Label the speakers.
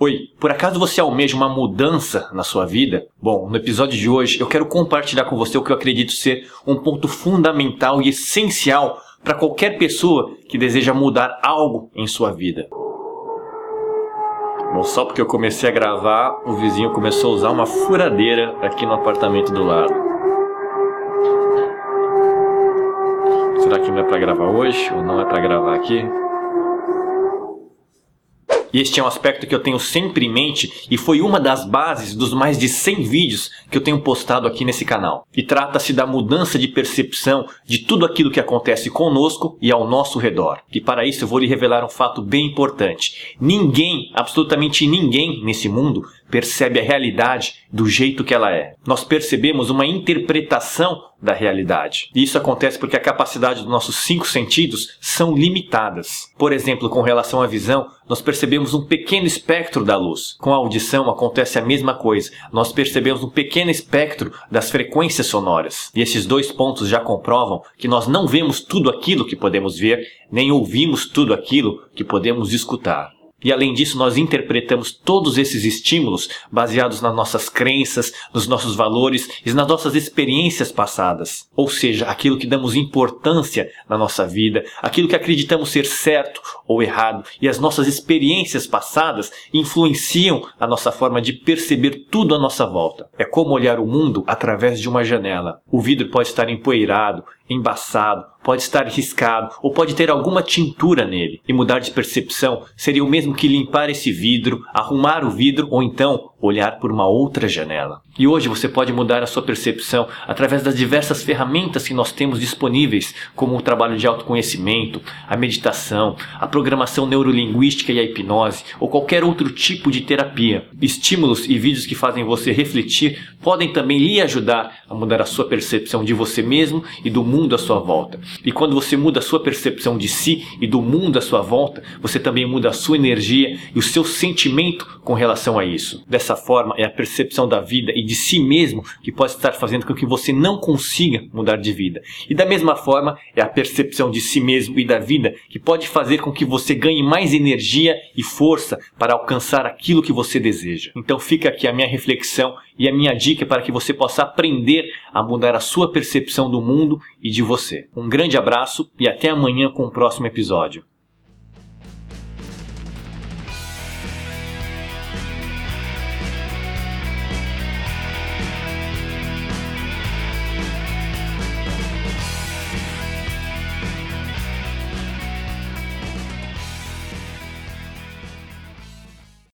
Speaker 1: Oi, por acaso você almeja uma mudança na sua vida? Bom, no episódio de hoje eu quero compartilhar com você o que eu acredito ser um ponto fundamental e essencial para qualquer pessoa que deseja mudar algo em sua vida. Bom, só porque eu comecei a gravar, o vizinho começou a usar uma furadeira aqui no apartamento do lado. Será que não é para gravar hoje ou não é para gravar aqui? E este é um aspecto que eu tenho sempre em mente e foi uma das bases dos mais de 100 vídeos que eu tenho postado aqui nesse canal. E trata-se da mudança de percepção de tudo aquilo que acontece conosco e ao nosso redor. E para isso eu vou lhe revelar um fato bem importante. Ninguém, absolutamente ninguém nesse mundo percebe a realidade do jeito que ela é. Nós percebemos uma interpretação da realidade. E isso acontece porque a capacidade dos nossos cinco sentidos são limitadas. Por exemplo, com relação à visão, nós percebemos um pequeno espectro da luz. Com a audição acontece a mesma coisa. Nós percebemos um pequeno espectro das frequências sonoras. E esses dois pontos já comprovam que nós não vemos tudo aquilo que podemos ver, nem ouvimos tudo aquilo que podemos escutar. E além disso, nós interpretamos todos esses estímulos baseados nas nossas crenças, nos nossos valores e nas nossas experiências passadas. Ou seja, aquilo que damos importância na nossa vida, aquilo que acreditamos ser certo ou errado, e as nossas experiências passadas influenciam a nossa forma de perceber tudo à nossa volta. É como olhar o mundo através de uma janela. O vidro pode estar empoeirado, embaçado, pode estar riscado ou pode ter alguma tintura nele. E mudar de percepção seria o mesmo que limpar esse vidro, arrumar o vidro ou então olhar por uma outra janela. E hoje você pode mudar a sua percepção através das diversas ferramentas que nós temos disponíveis, como o trabalho de autoconhecimento, a meditação, a programação neurolinguística e a hipnose, ou qualquer outro tipo de terapia. Estímulos e vídeos que fazem você refletir podem também lhe ajudar a mudar a sua percepção de você mesmo e do mundo à sua volta. E quando você muda a sua percepção de si e do mundo à sua volta, você também muda a sua energia e o seu sentimento com relação a isso. Dessa forma, é a percepção da vida e de si mesmo que pode estar fazendo com que você não consiga mudar de vida. E da mesma forma, é a percepção de si mesmo e da vida que pode fazer com que você ganhe mais energia e força para alcançar aquilo que você deseja. Então fica aqui a minha reflexão e a minha dica para que você possa aprender a mudar a sua percepção do mundo e de você. Um grande abraço e até amanhã com o próximo episódio.